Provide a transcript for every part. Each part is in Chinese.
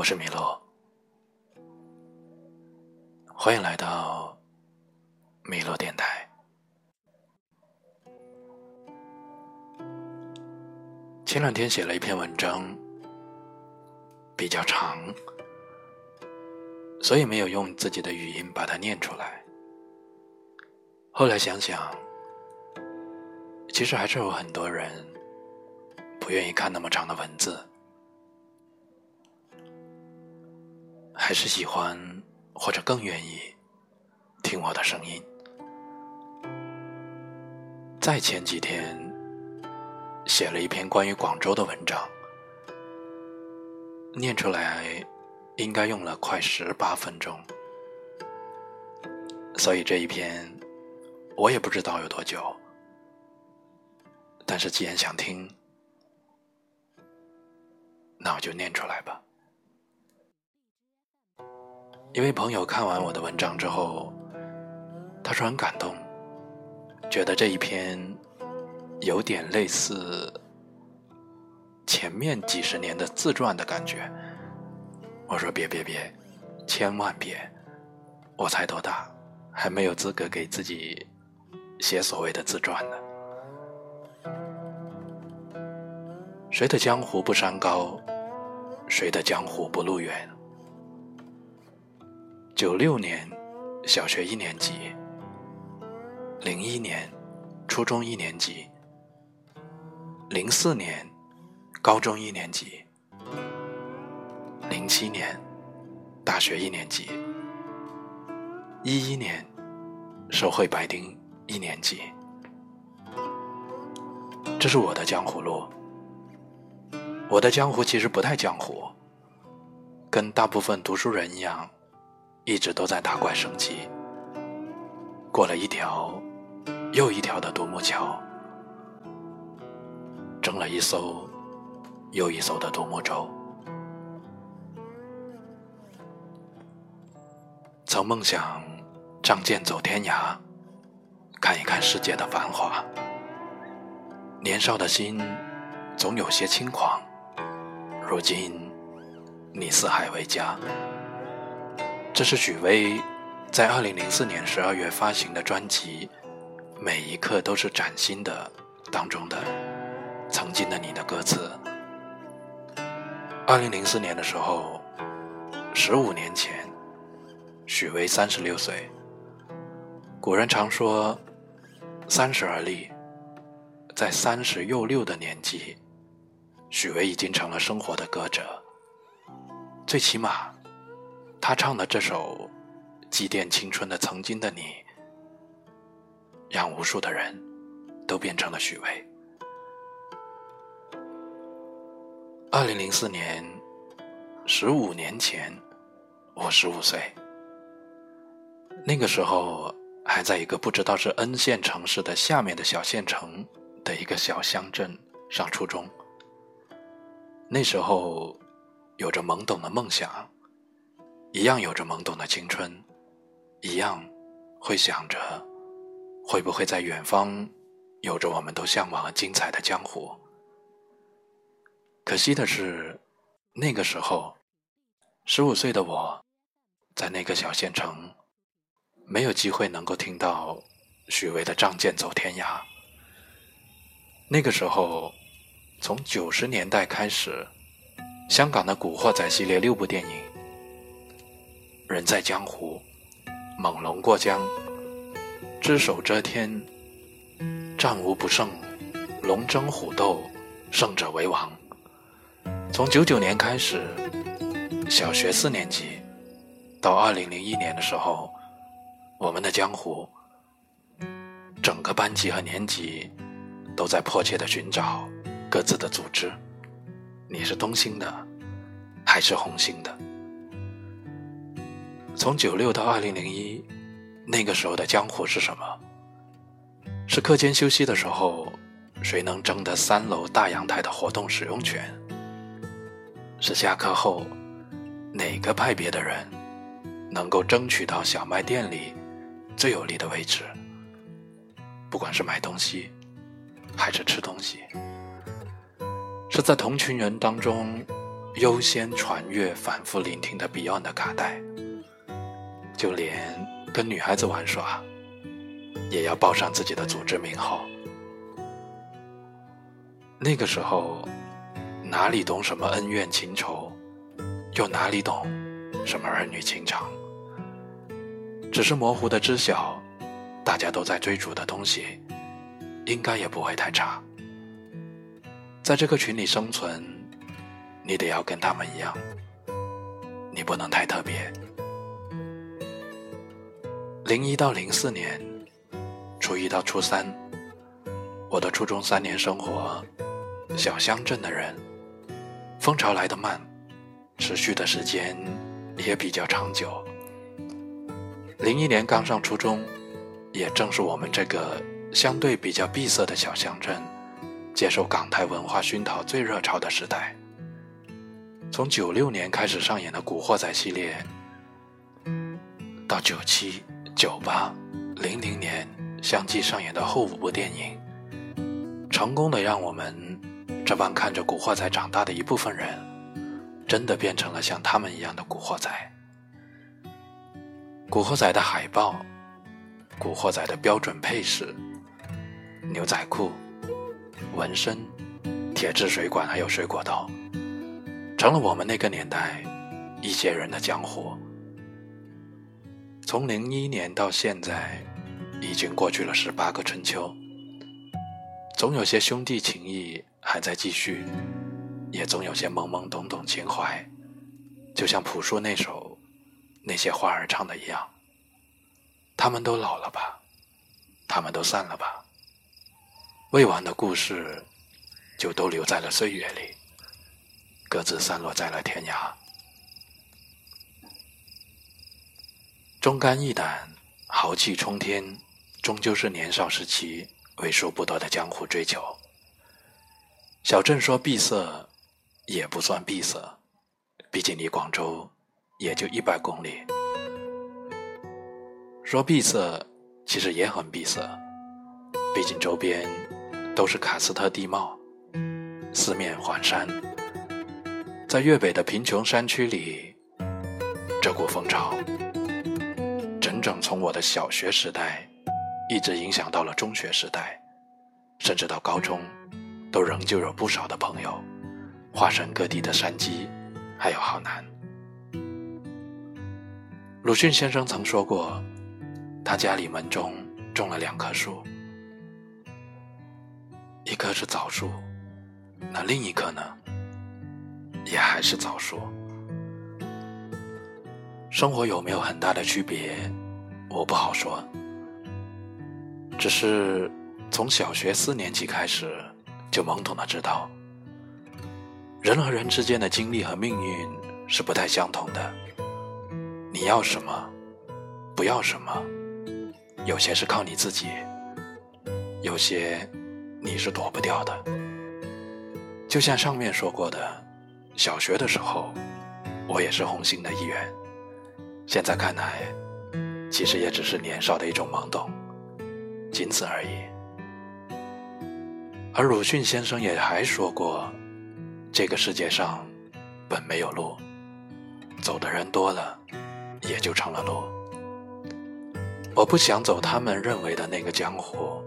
我是米洛，欢迎来到米洛电台。前两天写了一篇文章，比较长，所以没有用自己的语音把它念出来。后来想想，其实还是有很多人不愿意看那么长的文字。还是喜欢，或者更愿意听我的声音。在前几天，写了一篇关于广州的文章，念出来应该用了快十八分钟，所以这一篇我也不知道有多久。但是既然想听，那我就念出来吧。一位朋友看完我的文章之后，他说很感动，觉得这一篇有点类似前面几十年的自传的感觉。我说别别别，千万别！我才多大，还没有资格给自己写所谓的自传呢。谁的江湖不山高？谁的江湖不路远？九六年，小学一年级；零一年，初中一年级；零四年，高中一年级；零七年，大学一年级；一一年，社会白丁一年级。这是我的江湖路。我的江湖其实不太江湖，跟大部分读书人一样。一直都在打怪升级，过了一条又一条的独木桥，挣了一艘又一艘的独木舟。曾梦想仗剑走天涯，看一看世界的繁华。年少的心总有些轻狂，如今你四海为家。这是许巍在二零零四年十二月发行的专辑《每一刻都是崭新的》当中的“曾经的你”的歌词。二零零四年的时候，十五年前，许巍三十六岁。古人常说“三十而立”，在三十又六的年纪，许巍已经成了生活的歌者。最起码。他唱的这首祭奠青春的《曾经的你》，让无数的人都变成了许巍。二零零四年，十五年前，我十五岁。那个时候还在一个不知道是 N 线城市的下面的小县城的一个小乡镇上初中。那时候有着懵懂的梦想。一样有着懵懂的青春，一样会想着会不会在远方有着我们都向往而精彩的江湖。可惜的是，那个时候，十五岁的我，在那个小县城，没有机会能够听到许巍的《仗剑走天涯》。那个时候，从九十年代开始，香港的《古惑仔》系列六部电影。人在江湖，猛龙过江，只手遮天，战无不胜，龙争虎斗，胜者为王。从九九年开始，小学四年级，到二零零一年的时候，我们的江湖，整个班级和年级都在迫切的寻找各自的组织。你是东兴的，还是红星的？从九六到二零零一，那个时候的江湖是什么？是课间休息的时候，谁能争得三楼大阳台的活动使用权？是下课后，哪个派别的人能够争取到小卖店里最有利的位置？不管是买东西，还是吃东西，是在同群人当中优先传阅、反复聆听的 Beyond 的卡带，就连跟女孩子玩耍，也要报上自己的组织名号。那个时候，哪里懂什么恩怨情仇，又哪里懂什么儿女情长？只是模糊的知晓，大家都在追逐的东西，应该也不会太差。在这个群里生存，你得要跟他们一样，你不能太特别。零一到零四年，初一到初三，我的初中三年生活。小乡镇的人，风潮来得慢，持续的时间也比较长久。零一年刚上初中，也正是我们这个相对比较闭塞的小乡镇，接受港台文化熏陶最热潮的时代。从九六年开始上演的《古惑仔》系列，到九七、九八、零零年相继上演的后五部电影，成功的让我们。这帮看着《古惑仔》长大的一部分人，真的变成了像他们一样的古惑仔。古惑仔的海报，古惑仔的标准配饰，牛仔裤、纹身、铁质水管还有水果刀，成了我们那个年代一些人的江湖。从零一年到现在，已经过去了十八个春秋，总有些兄弟情谊。还在继续，也总有些懵懵懂懂情怀，就像朴树那首《那些花儿》唱的一样。他们都老了吧？他们都散了吧？未完的故事，就都留在了岁月里，各自散落在了天涯。忠肝义胆、豪气冲天，终究是年少时期为数不多的江湖追求。小镇说闭塞，也不算闭塞，毕竟离广州也就一百公里。说闭塞，其实也很闭塞，毕竟周边都是喀斯特地貌，四面环山。在粤北的贫穷山区里，这股风潮，整从我的小学时代，一直影响到了中学时代，甚至到高中。都仍旧有不少的朋友，化身各地的山鸡，还有好男。鲁迅先生曾说过，他家里门中种了两棵树，一棵是枣树，那另一棵呢，也还是枣树。生活有没有很大的区别，我不好说。只是从小学四年级开始。就懵懂的知道，人和人之间的经历和命运是不太相同的。你要什么，不要什么，有些是靠你自己，有些你是躲不掉的。就像上面说过的，小学的时候，我也是红星的一员。现在看来，其实也只是年少的一种懵懂，仅此而已。而鲁迅先生也还说过：“这个世界上本没有路，走的人多了，也就成了路。”我不想走他们认为的那个江湖，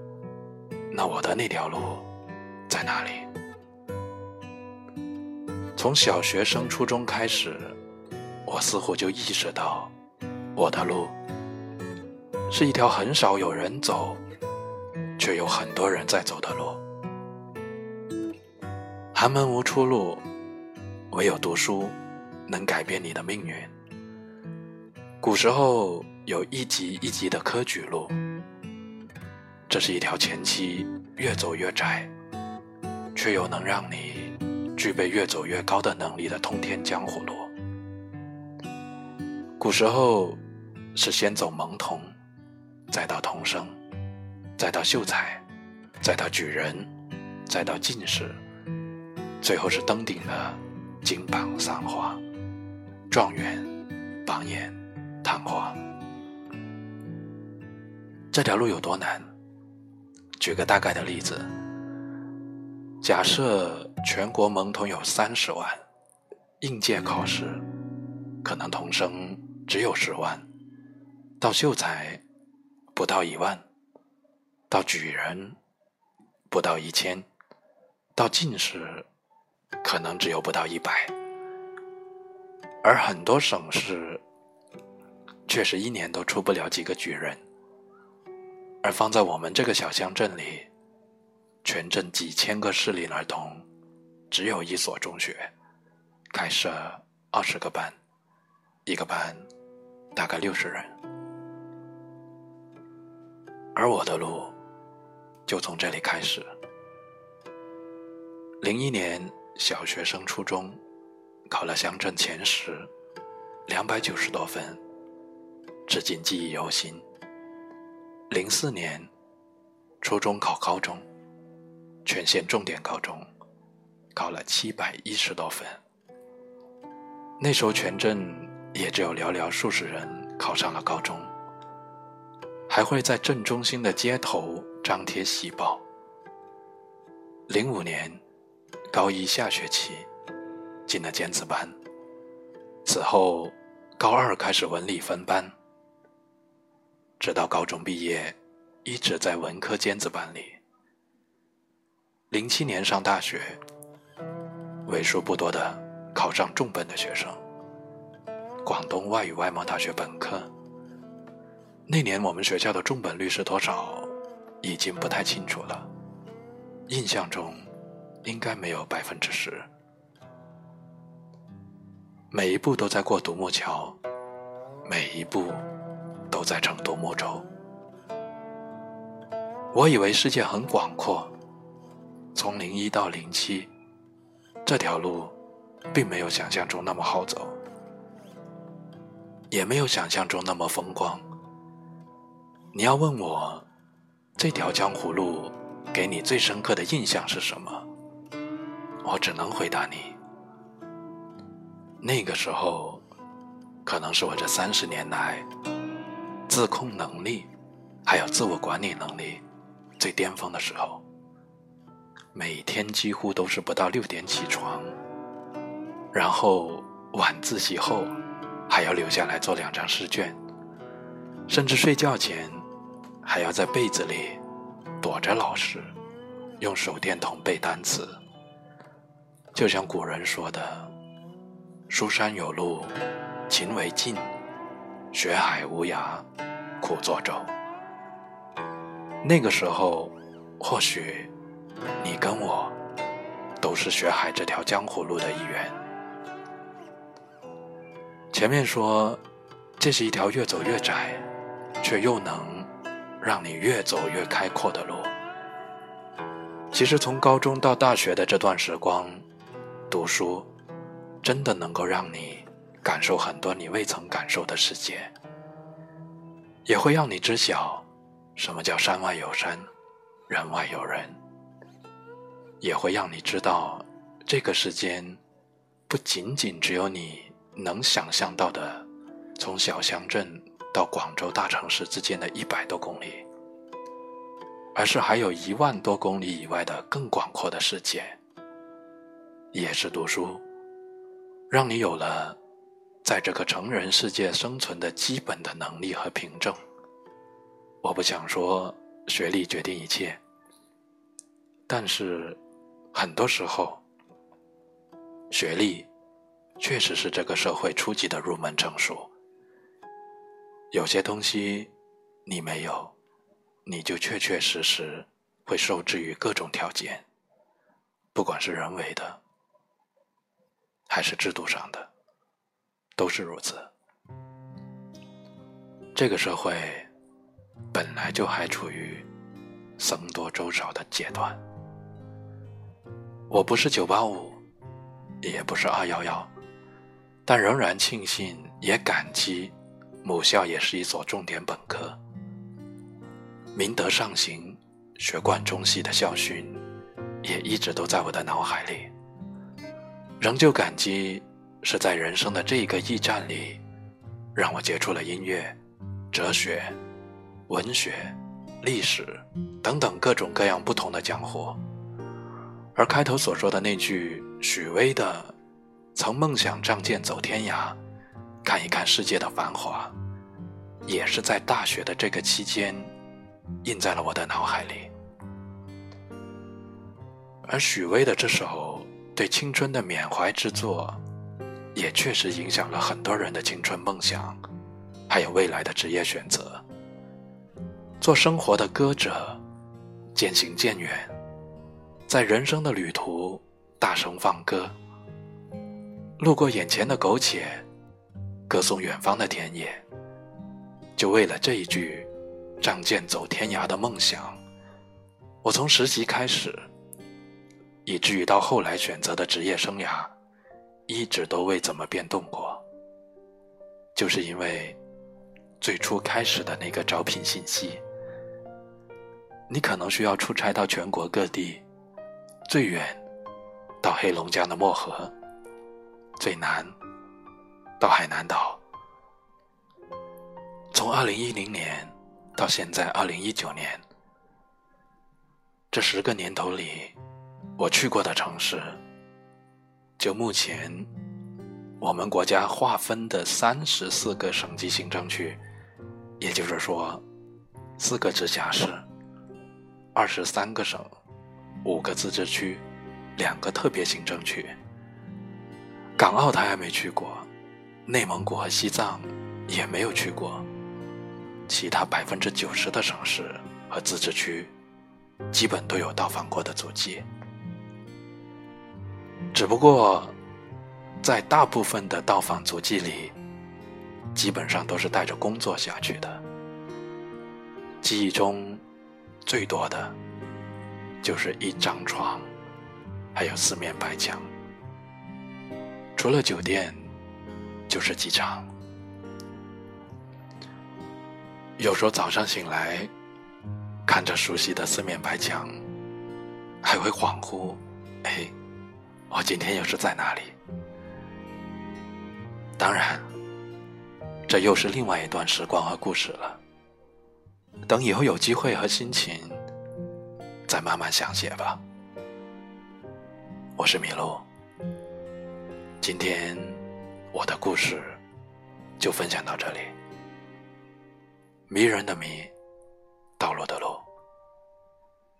那我的那条路在哪里？从小学升初中开始，我似乎就意识到，我的路是一条很少有人走，却有很多人在走的路。寒门无出路，唯有读书能改变你的命运。古时候有一级一级的科举路，这是一条前期越走越窄，却又能让你具备越走越高的能力的通天江湖路。古时候是先走蒙童，再到童生，再到秀才，再到举人，再到进士。最后是登顶的金榜三花、状元、榜眼、探花。这条路有多难？举个大概的例子：假设全国蒙童有三十万，应届考试，可能童生只有十万；到秀才，不到一万；到举人，不到一千；到进士，可能只有不到一百。而很多省市，确实一年都出不了几个举人。而放在我们这个小乡镇里，全镇几千个适龄儿童，只有一所中学，开设二十个班，一个班大概六十人。而我的路就从这里开始。零一年小学升初中，考了乡镇前十，两百九十多分，至今记忆犹新。零四年，初中考高中，全县重点高中，考了七百一十多分。那时候全镇也只有寥寥数十人考上了高中，还会在镇中心的街头张贴喜报。零五年，高一下学期，进了尖子班。此后，高二开始文理分班。直到高中毕业，一直在文科尖子班里。零七年上大学，为数不多的考上重本的学生，广东外语外贸大学本科。那年我们学校的重本率是多少，已经不太清楚了。印象中，应该没有百分之十。每一步都在过独木桥，每一步。都在乘独木舟。我以为世界很广阔，从零一到零七，这条路并没有想象中那么好走，也没有想象中那么风光。你要问我，这条江湖路给你最深刻的印象是什么？我只能回答你，那个时候，可能是我这三十年来。自控能力，还有自我管理能力最巅峰的时候，每天几乎都是不到六点起床，然后晚自习后还要留下来做两张试卷，甚至睡觉前还要在被子里躲着老师，用手电筒背单词。就像古人说的：“书山有路勤为径。”学海无涯，苦作舟。那个时候，或许你跟我都是学海这条江湖路的一员。前面说，这是一条越走越窄，却又能让你越走越开阔的路。其实，从高中到大学的这段时光，读书真的能够让你。感受很多你未曾感受的世界，也会让你知晓什么叫山外有山，人外有人，也会让你知道这个世间不仅仅只有你能想象到的，从小乡镇到广州大城市之间的一百多公里，而是还有一万多公里以外的更广阔的世界。也是读书，让你有了。在这个成人世界生存的基本的能力和凭证，我不想说学历决定一切，但是很多时候，学历确实是这个社会初级的入门证书。有些东西你没有，你就确确实实会受制于各种条件，不管是人为的，还是制度上的。都是如此。这个社会本来就还处于僧多粥少的阶段。我不是九八五，也不是二幺幺，但仍然庆幸也感激母校也是一所重点本科。明德上行，学贯中西的校训也一直都在我的脑海里，仍旧感激。是在人生的这一个驿站里，让我接触了音乐、哲学、文学、历史等等各种各样不同的江湖。而开头所说的那句许巍的曾梦想仗剑走天涯，看一看世界的繁华，也是在大学的这个期间，印在了我的脑海里。而许巍的这首对青春的缅怀之作，也确实影响了很多人的青春梦想，还有未来的职业选择。做生活的歌者，渐行渐远，在人生的旅途大声放歌。路过眼前的苟且，歌颂远方的田野。就为了这一句“仗剑走天涯”的梦想，我从实习开始，以至于到后来选择的职业生涯，一直都未怎么变动过。就是因为最初开始的那个招聘信息，你可能需要出差到全国各地，最远到黑龙江的漠河。最难到海南岛。从二零一零年到现在二零一九年，这十个年头里，我去过的城市，就目前我们国家划分的三十四个省级行政区，也就是说，四个直辖市，二十三个省，五个自治区，两个特别行政区。港澳台还没去过，内蒙古和西藏也没有去过，其他百分之九十的省市和自治区，基本都有到访过的足迹。只不过，在大部分的到访足迹里，基本上都是带着工作下去的。记忆中，最多的，就是一张床，还有四面白墙。除了酒店，就是机场。有时候早上醒来，看着熟悉的四面白墙，还会恍惚：“哎，我今天又是在哪里？”当然，这又是另外一段时光和故事了。等以后有机会和心情，再慢慢详写吧。我是米露。今天我的故事就分享到这里。迷人的迷，道路的路。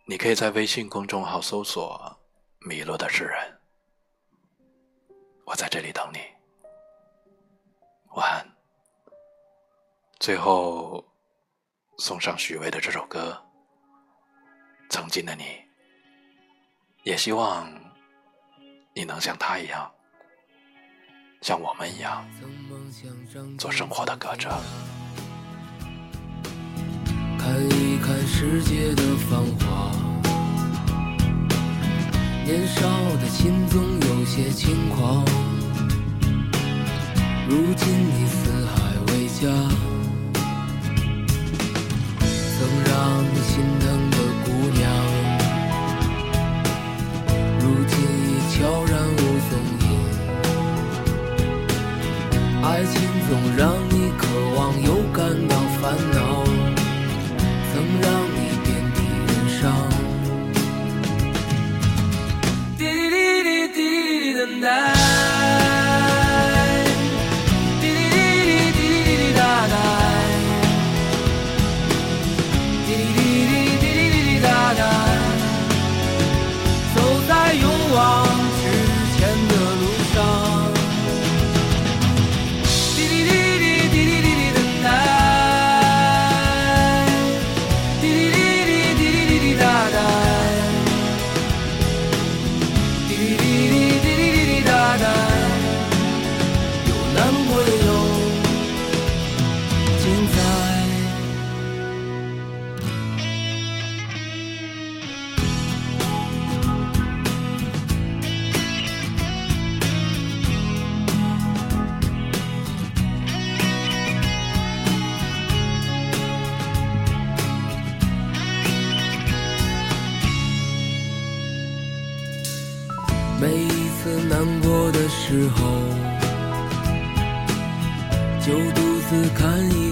你可以在微信公众号搜索“迷路的诗人”，我在这里等你。晚安。最后送上许巍的这首歌《曾经的你》，也希望你能像他一样。像我们一样做生活的歌者，看一看世界的繁华。年少的心总有些轻狂，如今你四海为家，曾让你心疼总让你渴望，又感到烦恼，时候，就独自看一